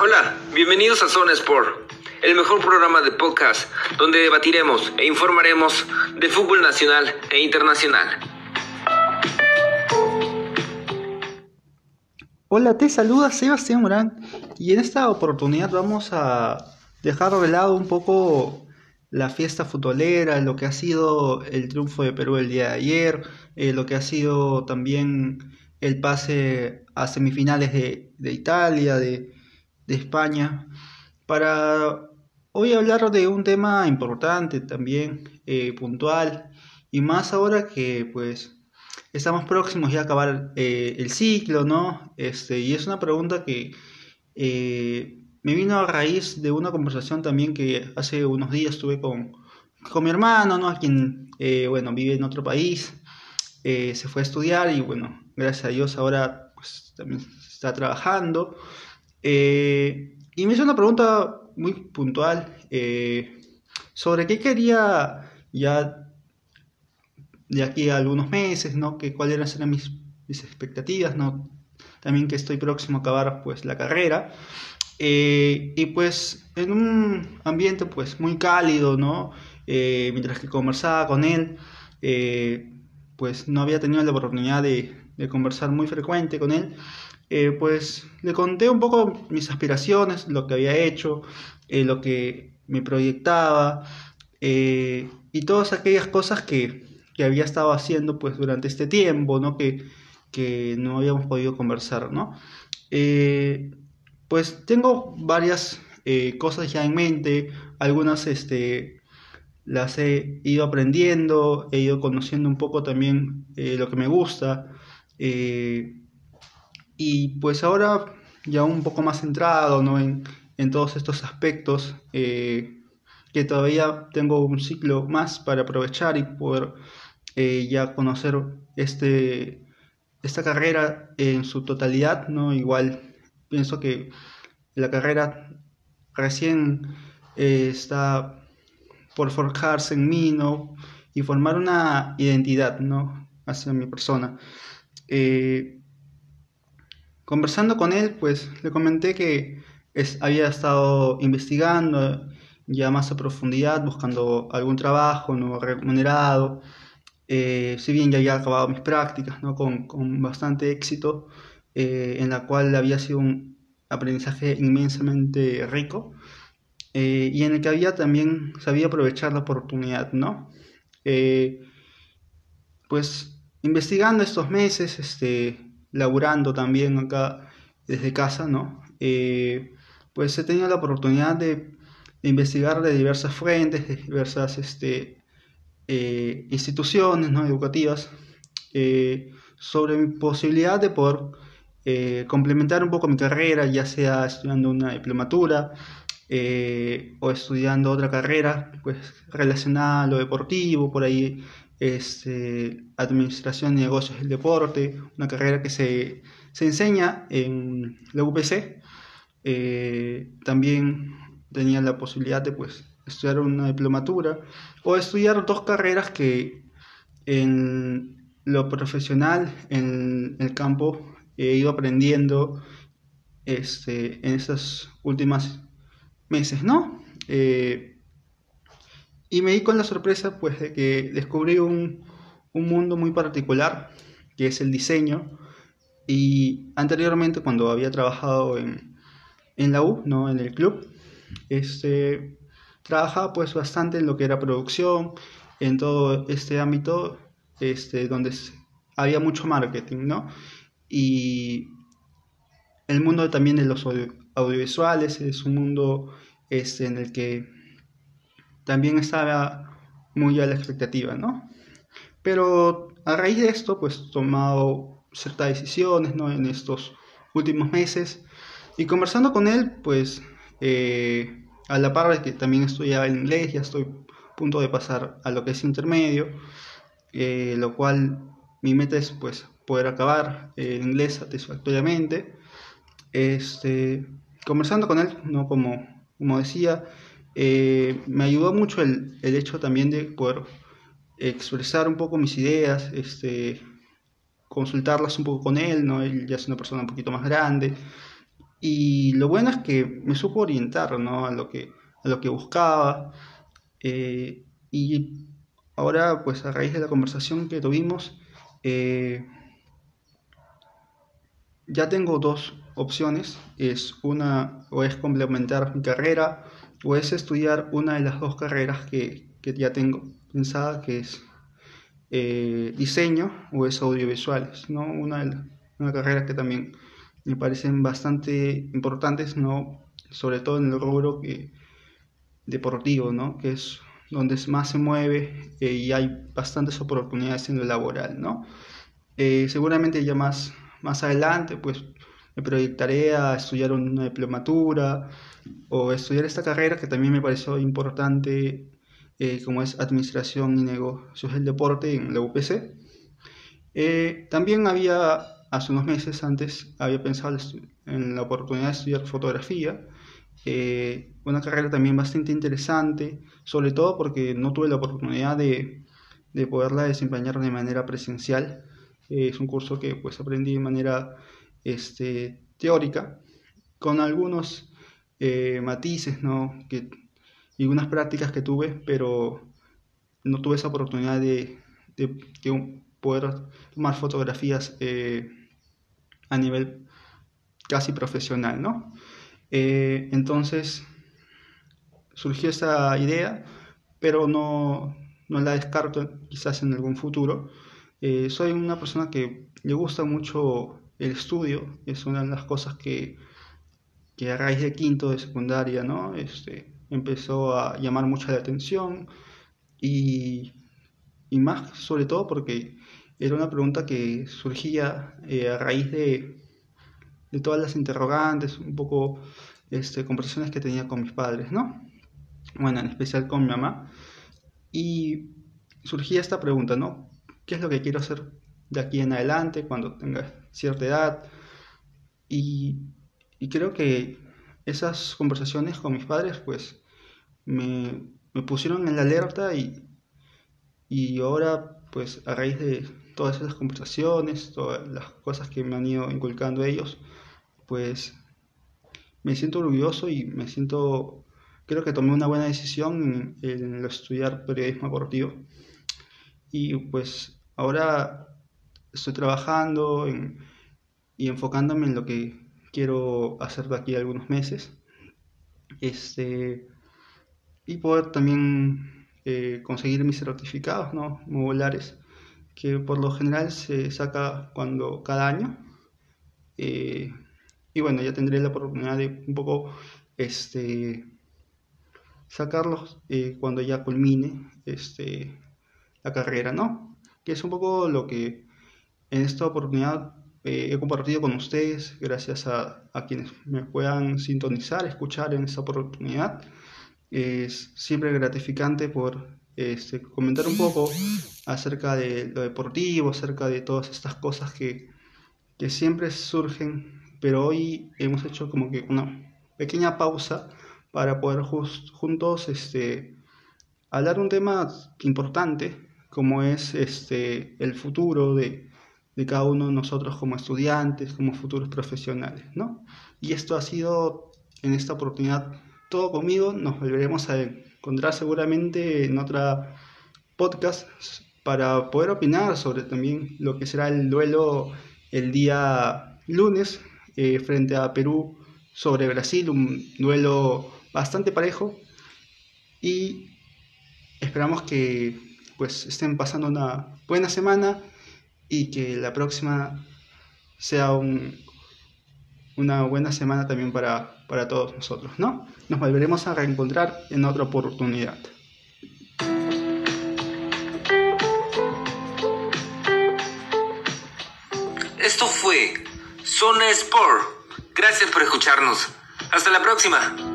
Hola, bienvenidos a Zona Sport, el mejor programa de podcast donde debatiremos e informaremos de fútbol nacional e internacional. Hola, te saluda Sebastián Morán y en esta oportunidad vamos a dejar de lado un poco la fiesta futbolera, lo que ha sido el triunfo de Perú el día de ayer, eh, lo que ha sido también el pase a semifinales de, Italia, de, España, para hoy hablar de un tema importante también, eh, puntual, y más ahora que pues estamos próximos a acabar eh, el ciclo, ¿no? Este, y es una pregunta que eh, me vino a raíz de una conversación también que hace unos días tuve con, con mi hermano, ¿no? A quien, bueno, vive en otro país, se fue a estudiar y bueno, gracias a Dios ahora pues, también está trabajando. Eh, y me hizo una pregunta muy puntual eh, sobre qué quería ya de aquí a algunos meses, ¿no? Que cuáles eran mis, mis expectativas, ¿no? También que estoy próximo a acabar pues la carrera. Eh, y pues en un ambiente pues muy cálido, ¿no? mientras que conversaba con él, pues no había tenido la oportunidad de, de conversar muy frecuente con él, eh, pues le conté un poco mis aspiraciones, lo que había hecho, eh, lo que me proyectaba eh, y todas aquellas cosas que, que, había estado haciendo pues durante este tiempo, ¿no? Que, que no habíamos podido conversar, ¿no? pues tengo varias cosas ya en mente, algunas este, las he ido aprendiendo, he ido conociendo un poco también lo que me gusta, y pues ahora ya un poco más centrado ¿no? en, en todos estos aspectos, eh, que todavía tengo un ciclo más para aprovechar y poder eh, ya conocer este, esta carrera en su totalidad, ¿no? Igual pienso que la carrera recién está por forjarse en mí, ¿no? Y formar una identidad, ¿no? Hacia mi persona. Eh, conversando con él, pues le comenté que había estado investigando ya más a profundidad, buscando algún trabajo no remunerado. Eh, si bien ya había acabado mis prácticas ¿no? con, con bastante éxito, eh, en la cual había sido un aprendizaje inmensamente rico y en el que había también sabía aprovechar la oportunidad, ¿no? pues investigando estos meses, este, laburando también acá desde casa, ¿no? Eh, pues he tenido la oportunidad de, investigar de diversas fuentes, de diversas este, eh, instituciones ¿no? educativas, eh, sobre mi posibilidad de poder complementar un poco mi carrera, ya sea estudiando una diplomatura o estudiando otra carrera pues, relacionada a lo deportivo, por ahí este, Administración y Negocios del Deporte, una carrera que se, enseña en la UPC. Eh, también tenía la posibilidad de pues, estudiar una diplomatura o estudiar dos carreras que en lo profesional, en el campo, he ido aprendiendo este, en estos últimos meses, ¿no? Eh, y me di con la sorpresa pues de que descubrí un, un mundo muy particular, que es el diseño. Y anteriormente cuando había trabajado en, en la U, ¿no? en el club, este, trabajaba pues bastante en lo que era producción, en todo este ámbito este, donde había mucho marketing, ¿no? Y el mundo también de los audiovisuales es un mundo este, en el que también estaba muy a la expectativa, ¿no? Pero a raíz de esto, pues he tomado ciertas decisiones, ¿no? En estos últimos meses. Y conversando con él, pues eh, a la par de que también estudiaba el inglés, ya estoy a punto de pasar a lo que es intermedio, eh, lo cual mi meta es pues poder acabar el inglés satisfactoriamente. Este, conversando con él, ¿no? Como, como decía, eh, me ayudó mucho el, hecho también de poder expresar un poco mis ideas, este, consultarlas un poco con él. Él ya es una persona un poquito más grande Y lo bueno es que me supo orientar a, lo que, a lo que buscaba. Eh, y ahora, pues a raíz de la conversación que tuvimos, eh, ya tengo dos opciones. Es una, o es complementar mi carrera, o es estudiar una de las dos carreras que, que ya tengo pensada, que es eh, diseño o es audiovisuales, ¿no? Una, una carrera que también me parecen bastante importantes, ¿no? Sobre todo en el rubro que, deportivo, ¿no? Que es donde más se mueve eh, y hay bastantes oportunidades en lo laboral, ¿no? Eh, seguramente ya más, más adelante, pues me proyectaré a estudiar una diplomatura o estudiar esta carrera que también me pareció importante eh, como es Administración y Negocios del Deporte en la UPC. Eh, también había, hace unos meses antes, había pensado en la oportunidad de estudiar fotografía, eh, una carrera también bastante interesante, sobre todo porque no tuve la oportunidad de, de poderla desempeñar de manera presencial. es un curso que pues aprendí de manera este, teórica, con algunos matices ¿no? que y unas prácticas que tuve, pero no tuve esa oportunidad de, poder tomar fotografías eh, a nivel casi profesional, ¿no? Eh, entonces surgió esa idea, pero no, la descarto quizás en algún futuro. Eh, soy una persona que le gusta mucho el estudio, es una de las cosas que, que a raíz de quinto de secundaria, ¿no? Este, empezó a llamar mucho la atención y, y más sobre todo porque era una pregunta que surgía eh, a raíz de, de, todas las interrogantes, un poco este, conversaciones que tenía con mis padres, ¿no? Bueno, en especial con mi mamá. Y surgía esta pregunta, ¿no? ¿Qué es lo que quiero hacer de aquí en adelante cuando tenga cierta edad? Y, y creo que esas conversaciones con mis padres, pues, me, pusieron en la alerta y, y ahora, pues, a raíz de todas esas conversaciones, todas las cosas que me han ido inculcando ellos, pues, me siento orgulloso y me siento, creo que tomé una buena decisión en, estudiar periodismo deportivo. Y pues ahora estoy trabajando y enfocándome en lo que quiero hacer de aquí a algunos meses. Este, y poder también eh, conseguir mis certificados ¿no? modulares, que por lo general se saca cuando cada año. Eh, y bueno, ya tendré la oportunidad de un poco este, sacarlos eh, cuando ya culmine este, la carrera, ¿no? Que es un poco lo que en esta oportunidad eh, he compartido con ustedes, gracias a, quienes me puedan sintonizar, escuchar en esta oportunidad. Es siempre gratificante por este, comentar un poco acerca de lo deportivo, acerca de todas estas cosas que, que siempre surgen, pero hoy hemos hecho como que una pequeña pausa para poder juntos este, hablar un tema importante como es este, el futuro de, de cada uno de nosotros como estudiantes, como futuros profesionales, ¿no? Y esto ha sido en esta oportunidad todo conmigo, nos volveremos a encontrar seguramente en otra podcast para poder opinar sobre también lo que será el duelo el día lunes eh, frente a Perú sobre Brasil, un duelo bastante parejo. Y esperamos que pues estén pasando una buena semana y que la próxima sea un, una buena semana también para, para todos nosotros, ¿no? Nos volveremos a reencontrar en otra oportunidad. Esto fue Zona Sport. Gracias por escucharnos. Hasta la próxima.